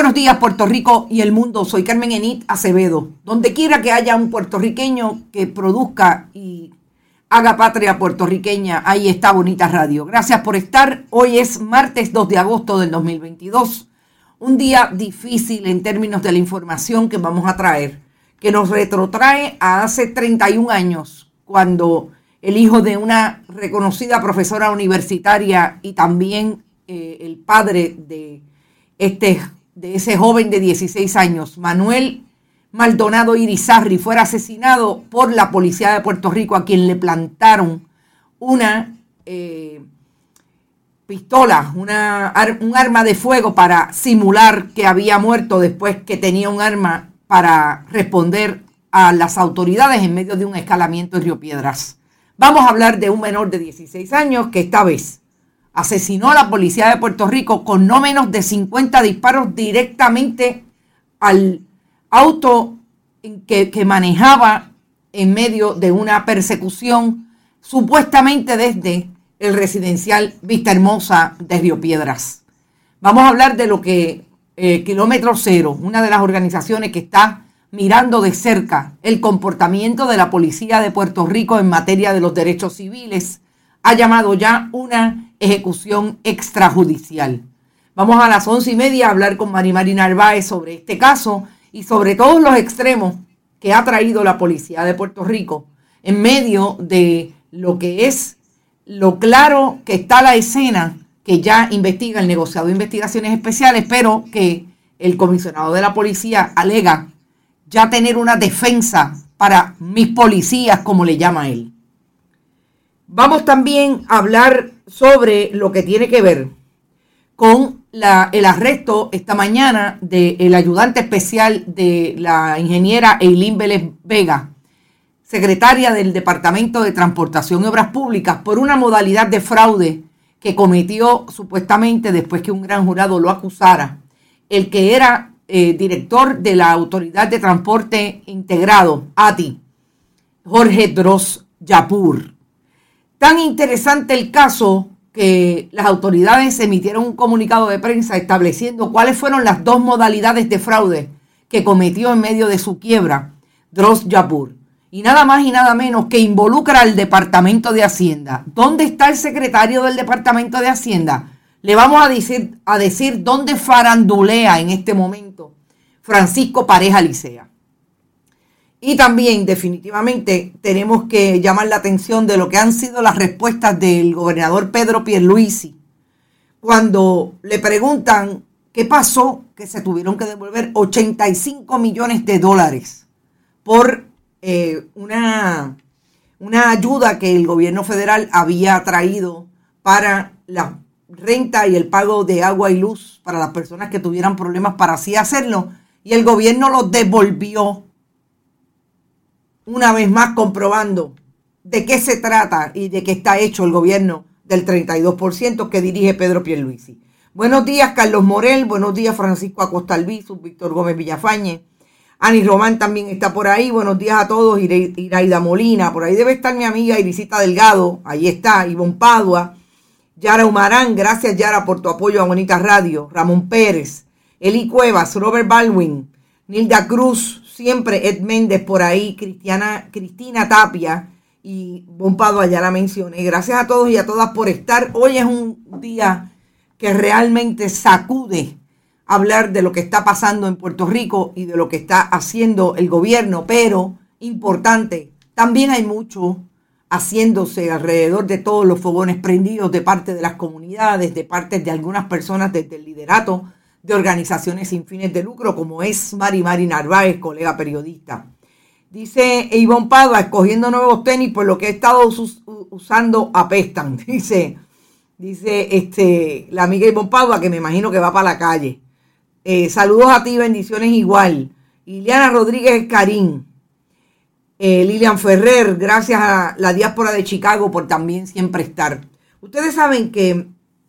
Buenos días, Puerto Rico y el mundo. Soy Carmen Enit Acevedo. Donde quiera que haya un puertorriqueño que produzca y haga patria puertorriqueña, ahí está Bonita Radio. Gracias por estar. Hoy es martes 2 de agosto del 2022. Un día difícil en términos de la información que vamos a traer, que nos retrotrae a hace 31 años, cuando el hijo de una reconocida profesora universitaria y también eh, el padre de este de ese joven de 16 años, Manuel Maldonado Irizarri, fuera asesinado por la policía de Puerto Rico, a quien le plantaron una eh, pistola, una, un arma de fuego para simular que había muerto después que tenía un arma para responder a las autoridades en medio de un escalamiento en Río Piedras. Vamos a hablar de un menor de 16 años que esta vez asesinó a la policía de Puerto Rico con no menos de 50 disparos directamente al auto que, que manejaba en medio de una persecución supuestamente desde el residencial Vista Hermosa de Río Piedras. Vamos a hablar de lo que eh, Kilómetro Cero, una de las organizaciones que está mirando de cerca el comportamiento de la policía de Puerto Rico en materia de los derechos civiles, ha llamado ya una ejecución extrajudicial. Vamos a las once y media a hablar con Mari Narváez sobre este caso y sobre todos los extremos que ha traído la policía de Puerto Rico en medio de lo que es lo claro que está la escena que ya investiga el negociado de investigaciones especiales, pero que el comisionado de la policía alega ya tener una defensa para mis policías, como le llama él. Vamos también a hablar sobre lo que tiene que ver con el arresto esta mañana del ayudante especial de la ingeniera Eileen Vélez Vega, secretaria del Departamento de Transportación y Obras Públicas, por una modalidad de fraude que cometió supuestamente después que un gran jurado lo acusara, el que era eh, director de la Autoridad de Transporte Integrado, ATI, Jorge Dross Yapur. Tan interesante el caso que las autoridades emitieron un comunicado de prensa estableciendo cuáles fueron las dos modalidades de fraude que cometió en medio de su quiebra Dross Yapur. Y nada más y nada menos que involucra al Departamento de Hacienda. ¿Dónde está el secretario del Departamento de Hacienda? Le vamos a decir, a decir dónde farandulea en este momento Francisco Pareja Licea. Y también definitivamente tenemos que llamar la atención de lo que han sido las respuestas del gobernador Pedro Pierluisi cuando le preguntan ¿Qué pasó? Que se tuvieron que devolver 85 millones de dólares por eh, una, una ayuda que el gobierno federal había traído para la renta y el pago de agua y luz para las personas que tuvieran problemas para así hacerlo. Y el gobierno los devolvió una vez más comprobando de qué se trata y de qué está hecho el gobierno del 32% que dirige Pedro Pierluisi. Buenos días, Carlos Morel. Buenos días, Francisco Acosta Albizu, Víctor Gómez Villafañe. Ani Román también está por ahí. Buenos días a todos. Iraida Molina. Por ahí debe estar mi amiga Irisita Delgado. Ahí está. Ivonne Padua. Yara Humarán. Gracias, Yara, por tu apoyo a Bonita Radio. Ramón Pérez. Eli Cuevas. Robert Baldwin. Nilda Cruz. Siempre Ed Méndez por ahí. Cristiana, Cristina Tapia. Y Padua ya la mencioné. Gracias a todos y a todas por estar. Hoy es un día que realmente sacude hablar de lo que está pasando en Puerto Rico y de lo que está haciendo el gobierno, pero importante, también hay mucho haciéndose alrededor de todos los fogones prendidos de parte de las comunidades, de parte de algunas personas desde el liderato de organizaciones sin fines de lucro, como es Mari Mari Narváez, colega periodista. Dice Ivonne Padua, escogiendo nuevos tenis, pues lo que he estado usando apestan. Dice, Dice este, la amiga Ivonne Padua, que me imagino que va para la calle. Eh, saludos a ti, bendiciones igual. Liliana Rodríguez Carín. Eh, Lilian Ferrer, gracias a la diáspora de Chicago por también siempre estar. Ustedes saben que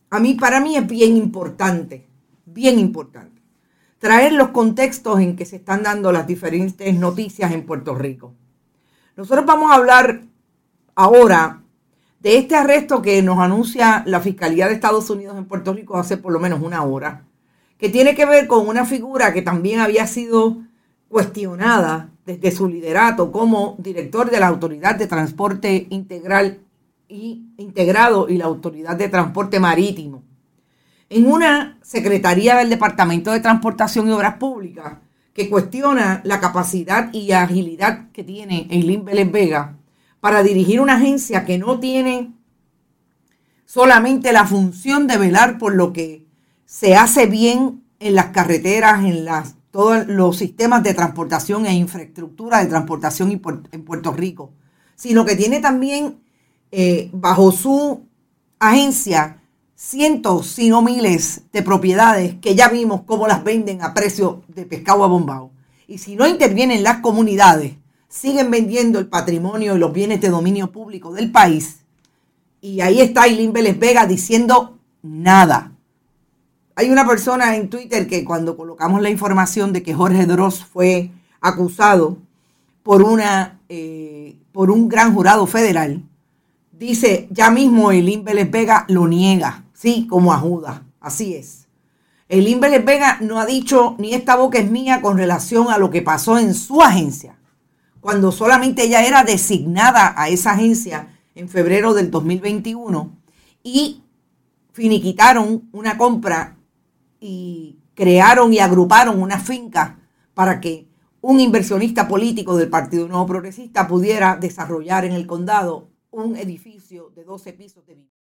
a mí, para mí es bien importante, bien importante, traer los contextos en que se están dando las diferentes noticias en Puerto Rico. Nosotros vamos a hablar ahora de este arresto que nos anuncia la Fiscalía de Estados Unidos en Puerto Rico hace por lo menos una hora, que tiene que ver con una figura que también había sido cuestionada desde su liderato como director de la Autoridad de Transporte Integral y Integrado y la Autoridad de Transporte Marítimo. En una secretaría del Departamento de Transportación y Obras Públicas que cuestiona la capacidad y agilidad que tiene Eileen Vélez Vega para dirigir una agencia que no tiene solamente la función de velar por lo que se hace bien en las carreteras, en las, todos los sistemas de transportación e infraestructura de transportación en Puerto Rico, sino que tiene también eh, bajo su agencia cientos, si no miles de propiedades que ya vimos cómo las venden a precio de pescado a bombao. Y si no intervienen las comunidades, siguen vendiendo el patrimonio y los bienes de dominio público del país. Y ahí está Eileen Vélez Vega diciendo nada. Hay una persona en Twitter que cuando colocamos la información de que Jorge Dross fue acusado por, una, eh, por un gran jurado federal, dice, ya mismo Eileen Vélez Vega lo niega, sí, como a Judas, así es. Eileen Vélez Vega no ha dicho ni esta boca es mía con relación a lo que pasó en su agencia cuando solamente ella era designada a esa agencia en febrero del 2021 y finiquitaron una compra y crearon y agruparon una finca para que un inversionista político del Partido Nuevo Progresista pudiera desarrollar en el condado un edificio de 12 pisos de vida.